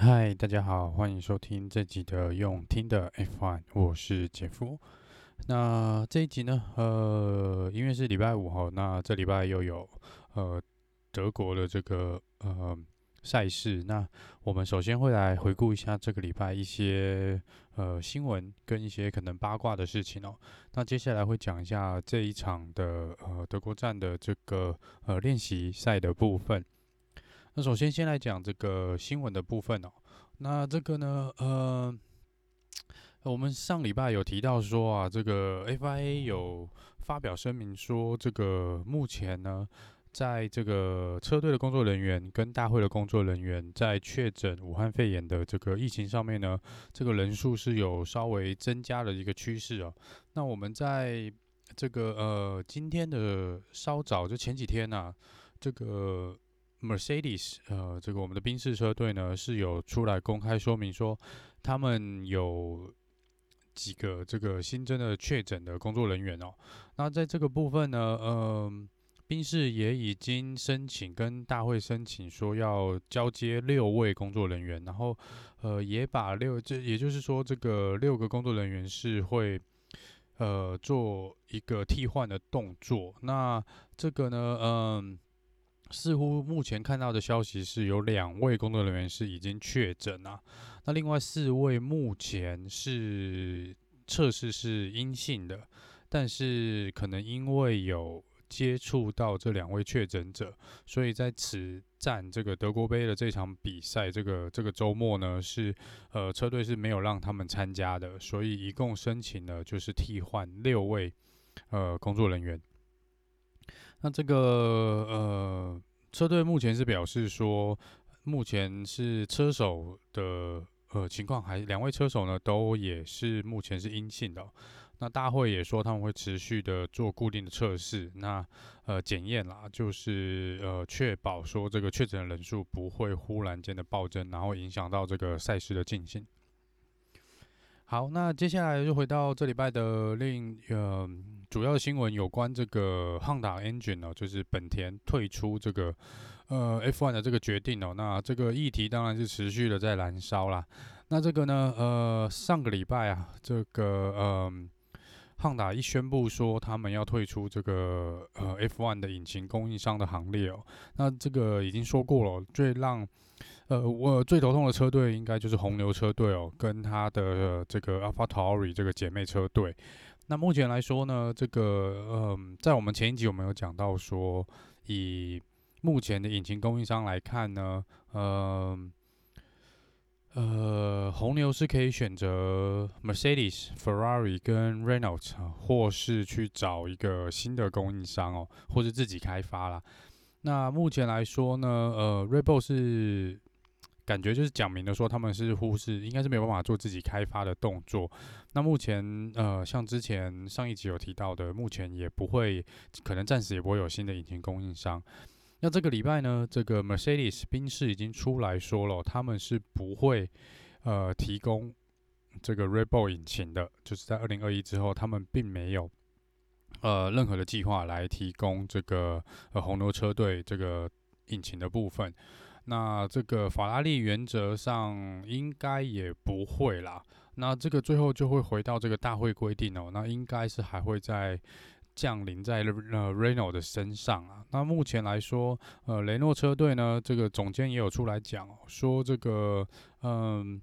嗨，大家好，欢迎收听这集的用听的 F1，我是杰夫。那这一集呢，呃，因为是礼拜五哈，那这礼拜又有呃德国的这个呃赛事，那我们首先会来回顾一下这个礼拜一些呃新闻跟一些可能八卦的事情哦。那接下来会讲一下这一场的呃德国站的这个呃练习赛的部分。那首先先来讲这个新闻的部分哦。那这个呢，呃，我们上礼拜有提到说啊，这个 FIA 有发表声明说，这个目前呢，在这个车队的工作人员跟大会的工作人员在确诊武汉肺炎的这个疫情上面呢，这个人数是有稍微增加的一个趋势哦。那我们在这个呃今天的稍早就前几天呐、这个。Mercedes，呃，这个我们的宾士车队呢是有出来公开说明说，他们有几个这个新增的确诊的工作人员哦。那在这个部分呢，嗯、呃，宾士也已经申请跟大会申请说要交接六位工作人员，然后呃也把六，这也就是说这个六个工作人员是会呃做一个替换的动作。那这个呢，嗯、似乎目前看到的消息是有两位工作人员是已经确诊啊，那另外四位目前是测试是阴性的，但是可能因为有接触到这两位确诊者，所以在此站这个德国杯的这场比赛，这个这个周末呢是呃车队是没有让他们参加的，所以一共申请了就是替换六位呃工作人员。那这个呃，车队目前是表示说，目前是车手的呃情况还两位车手呢都也是目前是阴性的。那大会也说他们会持续的做固定的测试，那呃检验啦，就是呃确保说这个确诊人数不会忽然间的暴增，然后影响到这个赛事的进行。好，那接下来就回到这礼拜的另呃主要新闻，有关这个 Honda Engine 哦，就是本田退出这个呃 F1 的这个决定哦。那这个议题当然是持续的在燃烧啦。那这个呢，呃，上个礼拜啊，这个嗯胖达一宣布说他们要退出这个呃 F1 的引擎供应商的行列哦。那这个已经说过了，最让呃，我最头痛的车队应该就是红牛车队哦，跟他的、这个 AlphaTauri 这个姐妹车队。那目前来说呢，这个嗯、呃，在我们前一集我们有讲到说，以目前的引擎供应商来看呢，呃，呃，红牛是可以选择 Mercedes、Ferrari 跟 Renault，或是去找一个新的供应商哦，或是自己开发啦。那目前来说呢，呃，Rebel 是。感觉就是讲明了说，他们是忽视，应该是没有办法做自己开发的动作。那目前，呃，像之前上一集有提到的，目前也不会，可能暂时也不会有新的引擎供应商。那这个礼拜呢，这个 Mercedes 宾士已经出来说了，他们是不会，呃，提供这个 Red Bull 引擎的，就是在二零二一之后，他们并没有，呃，任何的计划来提供这个呃红牛车队这个引擎的部分。那这个法拉利原则上应该也不会啦。那这个最后就会回到这个大会规定哦。那应该是还会再降临在呃 Reno 的身上啊。那目前来说，呃，雷诺车队呢，这个总监也有出来讲哦，说这个嗯，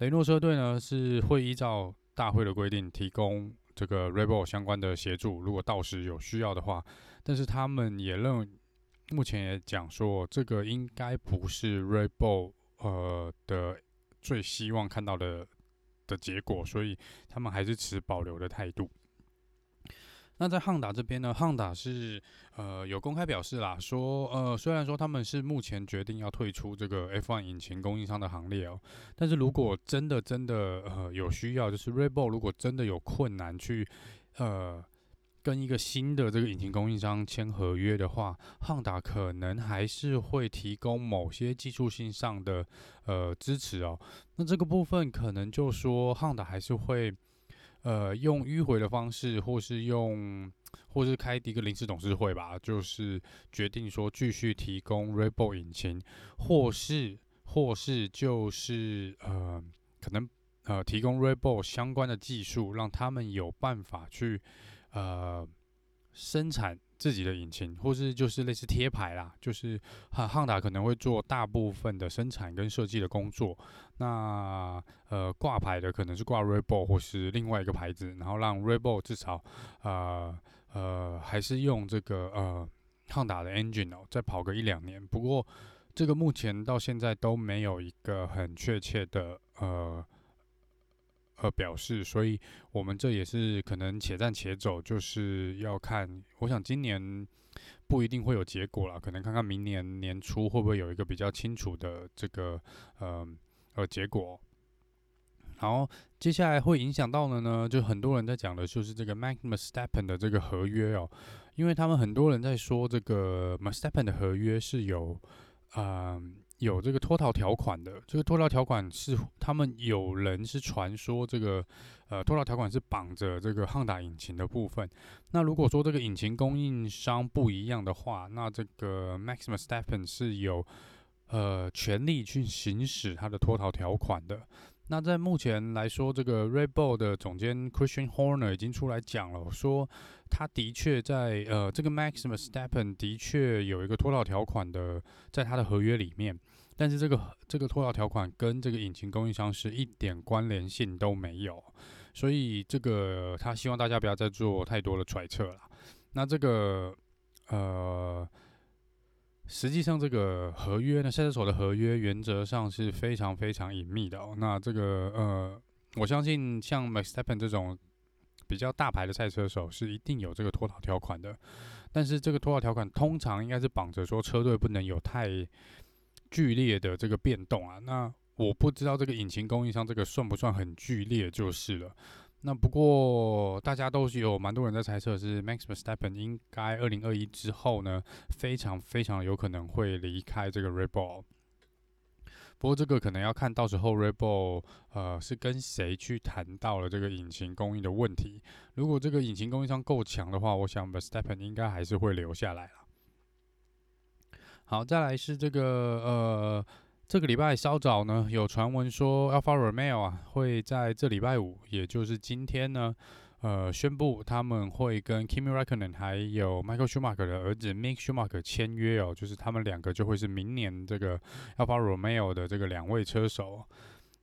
雷诺车队呢是会依照大会的规定提供这个 Rebel 相关的协助，如果到时有需要的话。但是他们也认。目前也讲说，这个应该不是 Red Bull 呃的最希望看到的的结果，所以他们还是持保留的态度。那在汉达这边呢，汉达是呃有公开表示啦，说呃虽然说他们是目前决定要退出这个 F1 引擎供应商的行列哦，但是如果真的真的呃有需要，就是 Red Bull 如果真的有困难去呃。跟一个新的这个引擎供应商签合约的话，汉达可能还是会提供某些技术性上的呃支持哦。那这个部分可能就说汉达还是会呃用迂回的方式，或是用或是开一个临时董事会吧，就是决定说继续提供 Red Bull 引擎，或是或是就是呃，可能呃提供 Red Bull 相关的技术，让他们有办法去呃生产自己的引擎，或是就是类似贴牌啦，就是汉汉达可能会做大部分的生产跟设计的工作，那呃挂牌的可能是挂 r e b o l 或是另外一个牌子，然后让 r e b o l 至少呃呃还是用这个呃汉达的 engine 哦，再跑个一两年，不过。这个目前到现在都没有一个很确切的呃呃表示，所以我们这也是可能且战且走，就是要看。我想今年不一定会有结果了，可能看看明年年初会不会有一个比较清楚的这个呃呃结果。然后，接下来会影响到的呢，就很多人在讲的就是这个 Max Verstappen 的这个合约哦，因为他们很多人在说这个 Verstappen 的合约是有。啊、有这个脱逃条款的，这个脱逃条款是他们有人是传说这个，呃，脱逃条款是绑着这个汉达引擎的部分。那如果说这个引擎供应商不一样的话，那这个 Max Verstappen 是有呃权利去行使他的脱逃条款的。那在目前来说，这个 Red Bull 的总监 Christian Horner 已经出来讲了，说他的确在呃，这个 Max Verstappen 的确有一个脱逃条款的，在他的合约里面，但是这个这个脱逃条款跟这个引擎供应商是一点关联性都没有，所以这个他希望大家不要再做太多的揣测了。那这个呃。实际上，这个合约呢，赛车手的合约原则上是非常非常隐秘的哦。那这个呃，我相信像 Verstappen 这种比较大牌的赛车手是一定有这个脱逃条款的。但是这个脱逃条款通常应该是绑着说车队不能有太剧烈的这个变动啊。那我不知道这个引擎供应商这个算不算很剧烈就是了。那不过大家都是有蛮多人在猜测，是 Max Verstappen 应该二零二一之后呢，非常非常有可能会离开这个 Red Bull。不过这个可能要看到时候 Red Bull 呃是跟谁去谈到了这个引擎供应的问题。如果这个引擎供应商够强的话，我想 Verstappen 应该还是会留下来了。好，再来是这个呃。这个礼拜稍早呢，有传闻说 Alfa Romeo 啊会在这礼拜五，也就是今天呢，呃，宣布他们会跟 Kimi Raikkonen 还有 Michael Schumacher 的儿子 Mick Schumacher 签约哦，就是他们两个就会是明年这个 Alfa Romeo 的这个两位车手。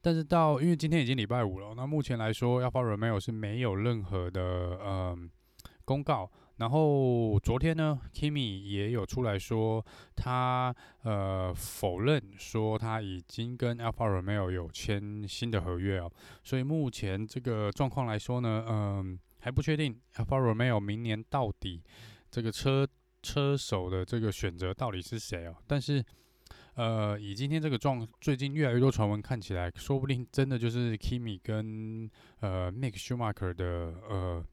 但是到因为今天已经礼拜五了，那目前来说 Alfa Romeo 是没有任何的呃公告。然后昨天呢，Kimi 也有出来说，他呃否认说他已经跟 Alfa Romeo 有签新的合约哦，所以目前这个状况来说呢，嗯、还不确定 Alfa Romeo 明年到底这个车车手的这个选择到底是谁哦。但是呃，以今天这个状，最近越来越多传闻看起来，说不定真的就是 Kimi 跟呃 Mick Schumacher 的呃。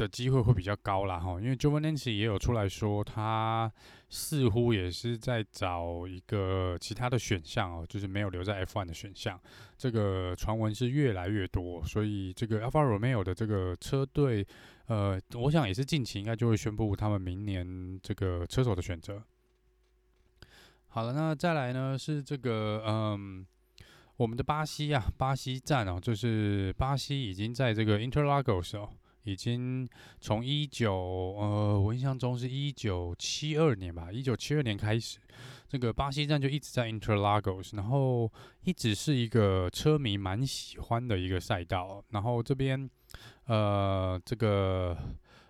的机会会比较高啦，哈，因为 Giovinazzi 也有出来说，他似乎也是在找一个其他的选项哦，就是没有留在 F1 的选项。这个传闻是越来越多，所以这个 Alfa Romeo 的这个车队，呃，我想也是近期应该就会宣布他们明年这个车手的选择。好了，那再来呢是这个，嗯，我们的巴西啊，巴西站哦，就是巴西已经在这个 Interlagos 哦。已经从一九呃，我印象中是一九七二年吧，一九七二年开始，这个巴西站就一直在 Interlagos，然后一直是一个车迷蛮喜欢的一个赛道。然后这边呃，这个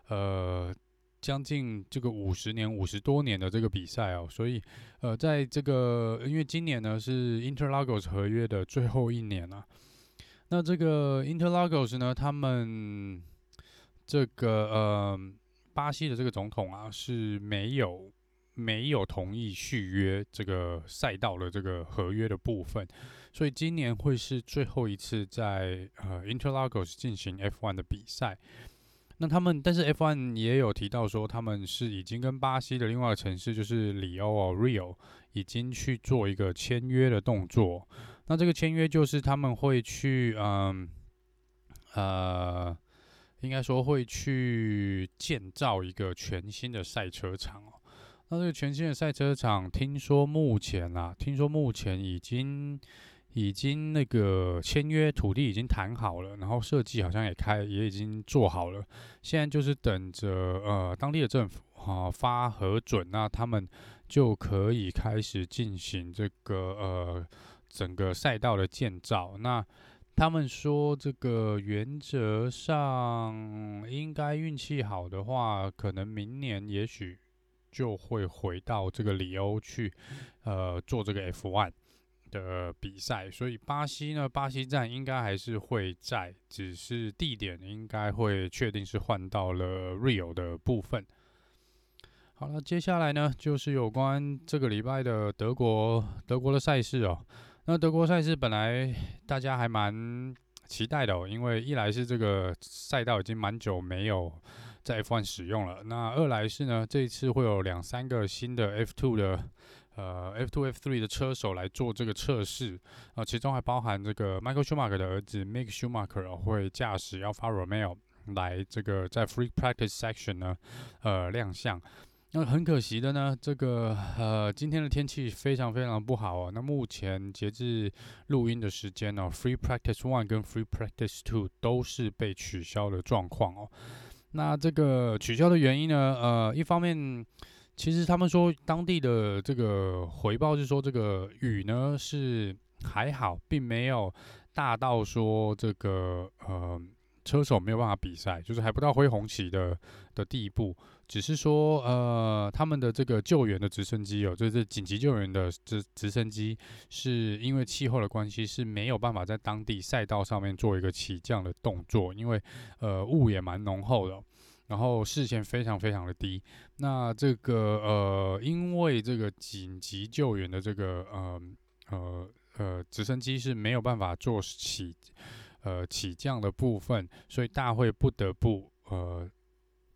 呃，将近这个五十年、五十多年的这个比赛哦，所以呃，在这个因为今年呢是 Interlagos 合约的最后一年啊，那这个 Interlagos 呢，他们。这个呃，巴西的这个总统啊是没有没有同意续约这个赛道的这个合约的部分，所以今年会是最后一次在呃 Interlagos 进行 F1 的比赛。那他们但是 F1 也有提到说，他们是已经跟巴西的另外一个城市就是里欧 Rio 已经去做一个签约的动作。那这个签约就是他们会去嗯呃。应该说会去建造一个全新的赛车场哦。那这个全新的赛车场，听说目前啊，听说目前已经已经那个签约土地已经谈好了，然后设计好像也开也已经做好了，现在就是等着呃当地的政府哈、啊、发核准，那他们就可以开始进行这个呃整个赛道的建造。那他们说，这个原则上应该运气好的话，可能明年也许就会回到这个里欧去，呃，做这个 F1 的比赛。所以巴西呢，巴西站应该还是会在，只是地点应该会确定是换到了 Rio 的部分。好了，接下来呢，就是有关这个礼拜的德国德国的赛事哦。那德国赛事本来大家还蛮期待的哦，因为一来是这个赛道已经蛮久没有在 F1 使用了，那二来是呢，这一次会有两三个新的 F2 的呃 F2 F3 的车手来做这个测试啊，其中还包含这个 Michael Schumacher 的儿子 Mick Schumacher 会驾驶 Alfa Romeo 来这个在 Free Practice Section 呢呃亮相。那很可惜的呢，这个呃今天的天气非常非常不好哦。那目前截至录音的时间呢，Free Practice One 跟 Free Practice Two 都是被取消的状况哦。那这个取消的原因呢，呃，一方面其实他们说当地的这个回报是说这个雨呢是还好，并没有大到说这个呃车手没有办法比赛，就是还不到挥红旗的的地步。只是说，呃，他们的这个救援的直升机哦，就是紧急救援的直直升机，是因为气候的关系是没有办法在当地赛道上面做一个起降的动作，因为呃雾也蛮浓厚的，然后视线非常非常的低。那这个呃，因为这个紧急救援的这个呃呃呃直升机是没有办法做起呃起降的部分，所以大会不得不呃。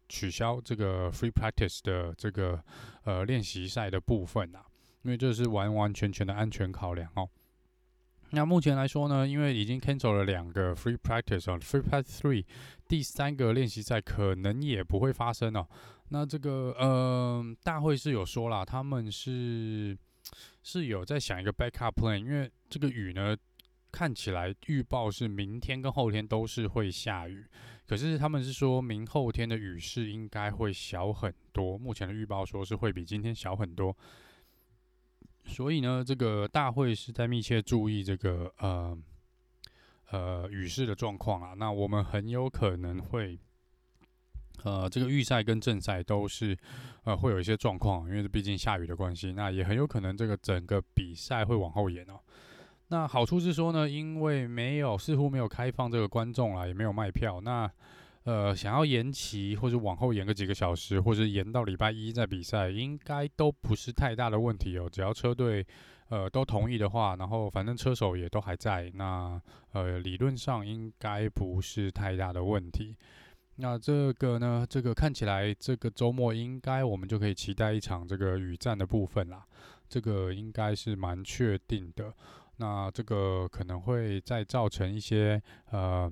取消这个 free practice 的这个呃练习赛的部分啊，因为这是完完全全的安全考量哦。那目前来说呢，因为已经 cancel 了两个 free practice 哦，free practice three 第三个练习赛可能也不会发生哦。那这个呃大会是有说啦，他们是是有在想一个 backup plan，因为这个雨呢看起来预报是明天跟后天都是会下雨。可是他们是说明后天的雨势应该会小很多，目前的预报说是会比今天小很多，所以呢，这个大会是在密切注意这个呃呃雨势的状况啊。那我们很有可能会呃这个预赛跟正赛都是呃会有一些状况，因为毕竟下雨的关系，那也很有可能这个整个比赛会往后延哦。那好处是说呢，因为没有似乎没有开放这个观众啦，也没有卖票。那呃，想要延期或者往后延个几个小时，或者延到礼拜一再比赛，应该都不是太大的问题哦。只要车队呃都同意的话，然后反正车手也都还在，那呃理论上应该不是太大的问题。那这个呢，这个看起来这个周末应该我们就可以期待一场这个雨战的部分啦。这个应该是蛮确定的。那这个可能会再造成一些呃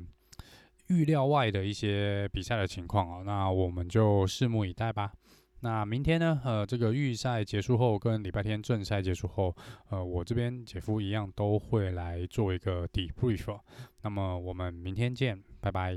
预料外的一些比赛的情况啊，那我们就拭目以待吧。那明天呢，呃，这个预赛结束后跟礼拜天正赛结束后，呃，我这边姐夫一样都会来做一个 debrief。那么我们明天见，拜拜。